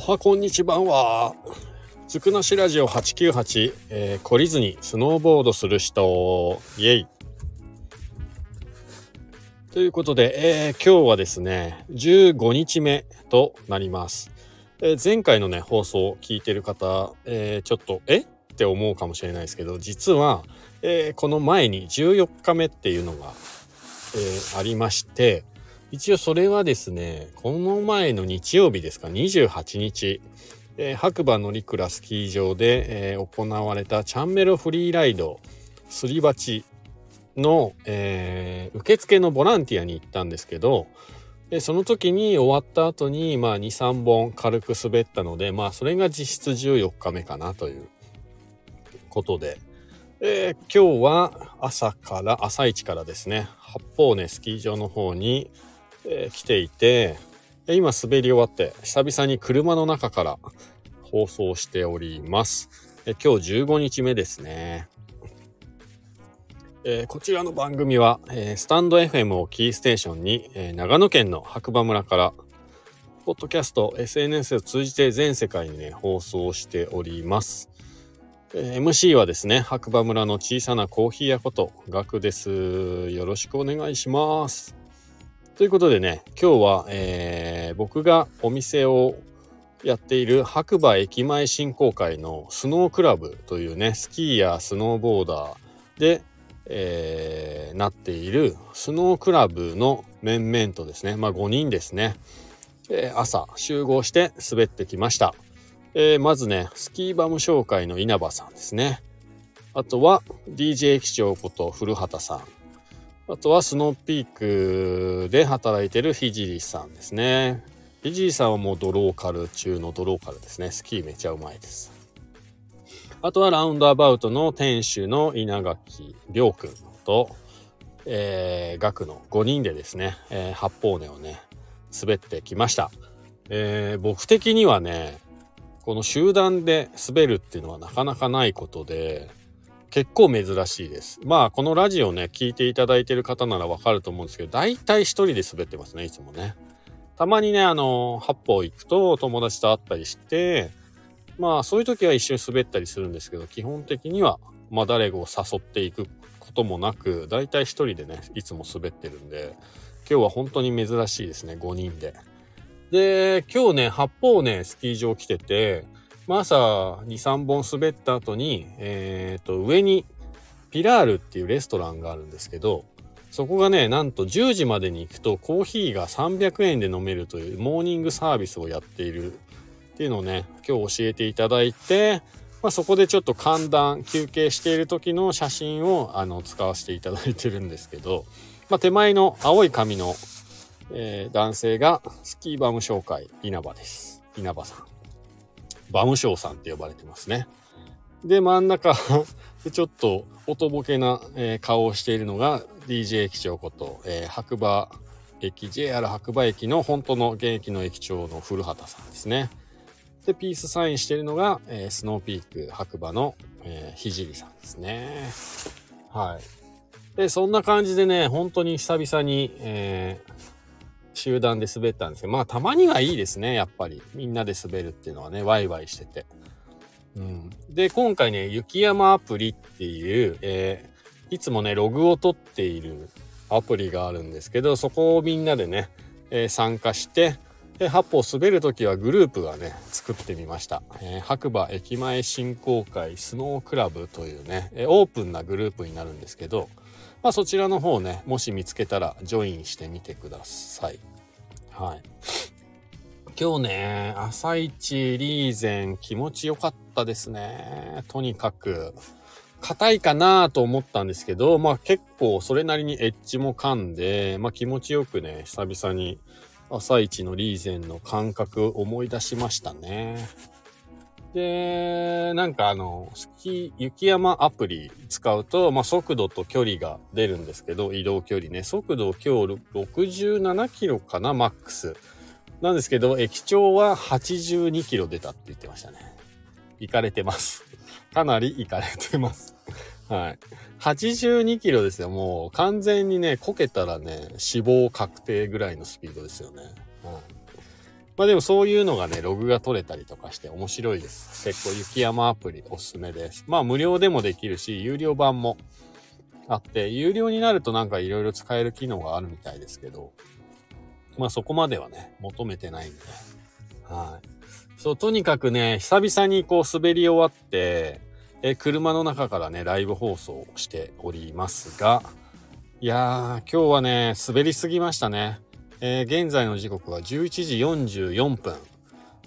はこんにちは。つくなしラジオ898、えー、懲りずにスノーボードする人、イェイ。ということで、えー、今日はですね、15日目となります。えー、前回のね、放送を聞いてる方、えー、ちょっと、え？って思うかもしれないですけど、実は、えこの前に14日目っていうのが、えありまして、一応それはですね、この前の日曜日ですか、28日、えー、白馬乗鞍スキー場で、えー、行われたチャンメロフリーライドすり鉢の、えー、受付のボランティアに行ったんですけど、でその時に終わった後に、まあ、2、3本軽く滑ったので、まあ、それが実質14日目かなということで、え、今日は朝から、朝一からですね、八方根スキー場の方に、え、来ていて、今滑り終わって久々に車の中から放送しております。え今日15日目ですね。え、こちらの番組は、え、スタンド FM をキーステーションに、え、長野県の白馬村から、ポッドキャスト、SNS を通じて全世界にね、放送しております。え MC はですね、白馬村の小さなコーヒー屋こと、ガクです。よろしくお願いします。ということでね、今日は、えー、僕がお店をやっている白馬駅前振興会のスノークラブというね、スキーやスノーボーダーで、えー、なっているスノークラブの面々とですね、まあ5人ですね、えー、朝集合して滑ってきました。えー、まずね、スキーバム紹介の稲葉さんですね。あとは DJ 駅長こと古畑さん。あとはスノーピークで働いてるひじりさんですね。ひじりさんはもうドローカル中のドローカルですね。スキーめちゃうまいです。あとはラウンドアバウトの店主の稲垣亮君と、えー、学の5人でですね、えー、八方根をね、滑ってきました。えー、僕的にはね、この集団で滑るっていうのはなかなかないことで、結構珍しいです。まあ、このラジオね、聞いていただいてる方ならわかると思うんですけど、大体一人で滑ってますね、いつもね。たまにね、あの、八方行くと友達と会ったりして、まあ、そういう時は一緒に滑ったりするんですけど、基本的には、まあ、誰を誘っていくこともなく、大体一人でね、いつも滑ってるんで、今日は本当に珍しいですね、5人で。で、今日ね、八方ね、スキー場来てて、まあ、朝2、3本滑った後に、えっ、と、上にピラールっていうレストランがあるんですけど、そこがね、なんと10時までに行くとコーヒーが300円で飲めるというモーニングサービスをやっているっていうのをね、今日教えていただいて、まあ、そこでちょっと寒暖休憩している時の写真をあの使わせていただいてるんですけど、まあ、手前の青い髪の、えー、男性がスキーバム紹介稲葉です。稲葉さん。バムショーさんって呼ばれてますね。で、真ん中 ちょっとおとぼけな、えー、顔をしているのが DJ 駅長こと、えー、白馬駅、JR 白馬駅の本当の現役の駅長の古畑さんですね。で、ピースサインしているのが、えー、スノーピーク白馬の、えー、ひじりさんですね。はい。で、そんな感じでね、本当に久々に、えー、集団で滑ったんですけど、まあたまにはいいですね、やっぱり。みんなで滑るっていうのはね、ワイワイしてて。うん。で、今回ね、雪山アプリっていう、えー、いつもね、ログを取っているアプリがあるんですけど、そこをみんなでね、えー、参加して、で、八方滑るときはグループがね、作ってみました。えー、白馬駅前振興会スノークラブというね、えー、オープンなグループになるんですけど、まあ、そちらの方ね、もし見つけたらジョインしてみてください。はい。今日ね、朝一リーゼン気持ちよかったですね。とにかく。硬いかなと思ったんですけど、まあ結構それなりにエッジも噛んで、まあ気持ちよくね、久々に朝一のリーゼンの感覚思い出しましたね。で、なんかあの、スキー、雪山アプリ使うと、まあ、速度と距離が出るんですけど、移動距離ね。速度今日67キロかな、マックス。なんですけど、駅長は82キロ出たって言ってましたね。行かれてます。かなり行かれてます。はい。82キロですよ。もう完全にね、こけたらね、死亡確定ぐらいのスピードですよね。はいまあでもそういうのがね、ログが取れたりとかして面白いです。結構雪山アプリおすすめです。まあ無料でもできるし、有料版もあって、有料になるとなんかいろいろ使える機能があるみたいですけど、まあそこまではね、求めてないんで、はい。そう、とにかくね、久々にこう滑り終わって、え車の中からね、ライブ放送をしておりますが、いやー、今日はね、滑りすぎましたね。えー、現在の時刻は11時44分。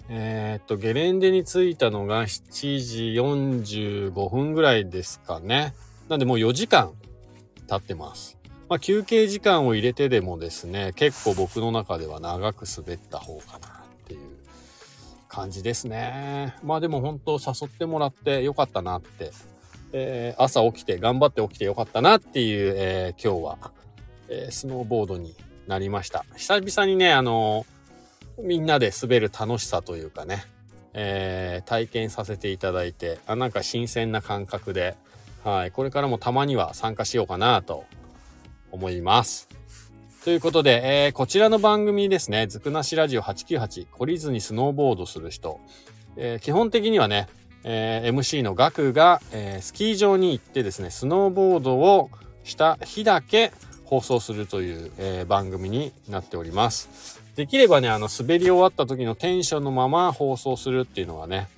えー、っと、ゲレンデに着いたのが7時45分ぐらいですかね。なんでもう4時間経ってます。まあ、休憩時間を入れてでもですね、結構僕の中では長く滑った方かな感じですね。まあでも本当誘ってもらってよかったなってえー、朝起きて頑張って起きてよかったなっていう、えー、今日は、えー、スノーボードになりました。久々にね、あのみんなで滑る楽しさというかね、え体験させていただいて、あ、なんか新鮮な感覚で、はい、これからもたまには参加しようかなと思います。ということで、えー、こちらの番組ですね、ずくなしラジオ898、懲りずにスノーボードする人、えー、基本的にはね、えー、MC のガクが、えー、スキー場に行ってですね、スノーボードをした日だけ放送するという、えー、番組になっております。できればね、あの、滑り終わった時のテンションのまま放送するっていうのがね、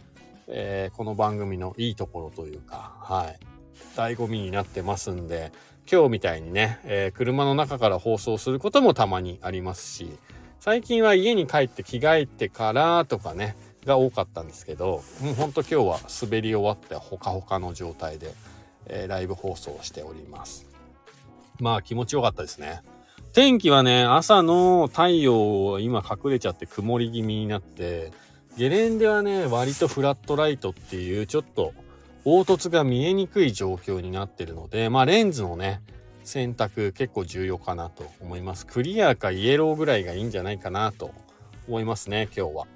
えこの番組のいいところというか、はい、醍醐味になってますんで、今日みたいにね、え車の中から放送することもたまにありますし、最近は家に帰って着替えてからとかね、が多かったんですけどもうほんと今日は滑り終わってほかほかの状態で、えー、ライブ放送しております。まあ気持ちよかったですね。天気はね朝の太陽を今隠れちゃって曇り気味になってゲレンデはね割とフラットライトっていうちょっと凹凸が見えにくい状況になってるのでまあレンズのね選択結構重要かなと思いますクリアかイエローぐらいがいいんじゃないかなと思いますね今日は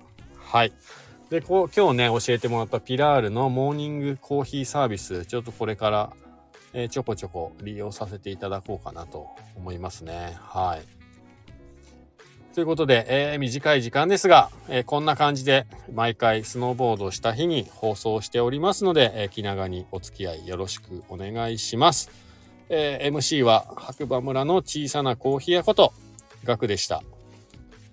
はい。で、こう、今日ね、教えてもらったピラールのモーニングコーヒーサービス、ちょっとこれから、えー、ちょこちょこ利用させていただこうかなと思いますね。はい。ということで、えー、短い時間ですが、えー、こんな感じで毎回スノーボードした日に放送しておりますので、えー、気長にお付き合いよろしくお願いします。え MC は白馬村の小さなコーヒー屋こと、ガクでした。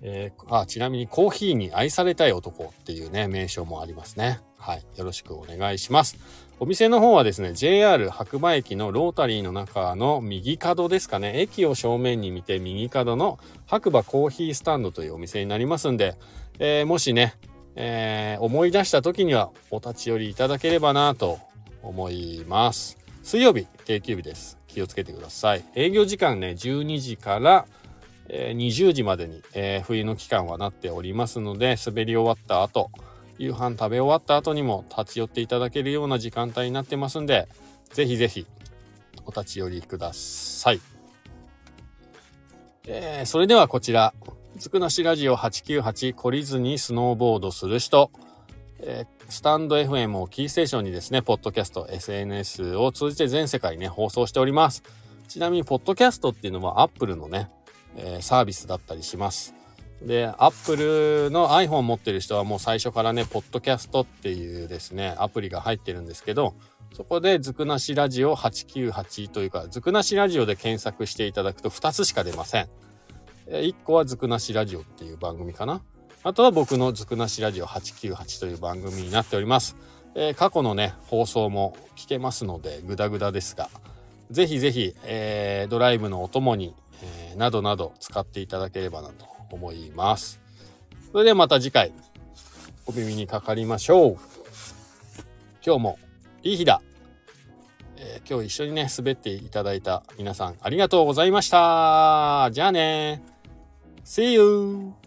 えー、あ、ちなみにコーヒーに愛されたい男っていうね、名称もありますね。はい。よろしくお願いします。お店の方はですね、JR 白馬駅のロータリーの中の右角ですかね。駅を正面に見て右角の白馬コーヒースタンドというお店になりますんで、えー、もしね、えー、思い出した時にはお立ち寄りいただければなと思います。水曜日、定休日です。気をつけてください。営業時間ね、12時から20時までに、え冬の期間はなっておりますので滑り終わった後夕飯食べ終わった後にも立ち寄っていただけるような時間帯になってますんで是非是非お立ち寄りください。えー、それではこちらつくなしラジオ898懲りずにスノーボードする人、えー、スタンド FM をキーステーションにですね、ポッドキャスト、SNS を通じて全世界ね、放送しております。ちなみに、ポッドキャストっていうのは Apple のね、えー、サービスだったりします。で、Apple の iPhone 持ってる人はもう最初からね、ポッドキャストっていうですね、アプリが入ってるんですけど、そこでずくなしラジオ898というか、ずくなしラジオで検索していただくと2つしか出ません。1個はずくなしラジオっていう番組かな。あとは僕のずくなしラジオ898という番組になっております。えー、過去のね、放送も聞けますので、グダグダですが、ぜひぜひ、えー、ドライブのお供にえー、などなど使っていただければなと思います。それではまた次回お耳にかかりましょう。今日もいい日だ。えー、今日一緒にね、滑っていただいた皆さんありがとうございました。じゃあね。See you!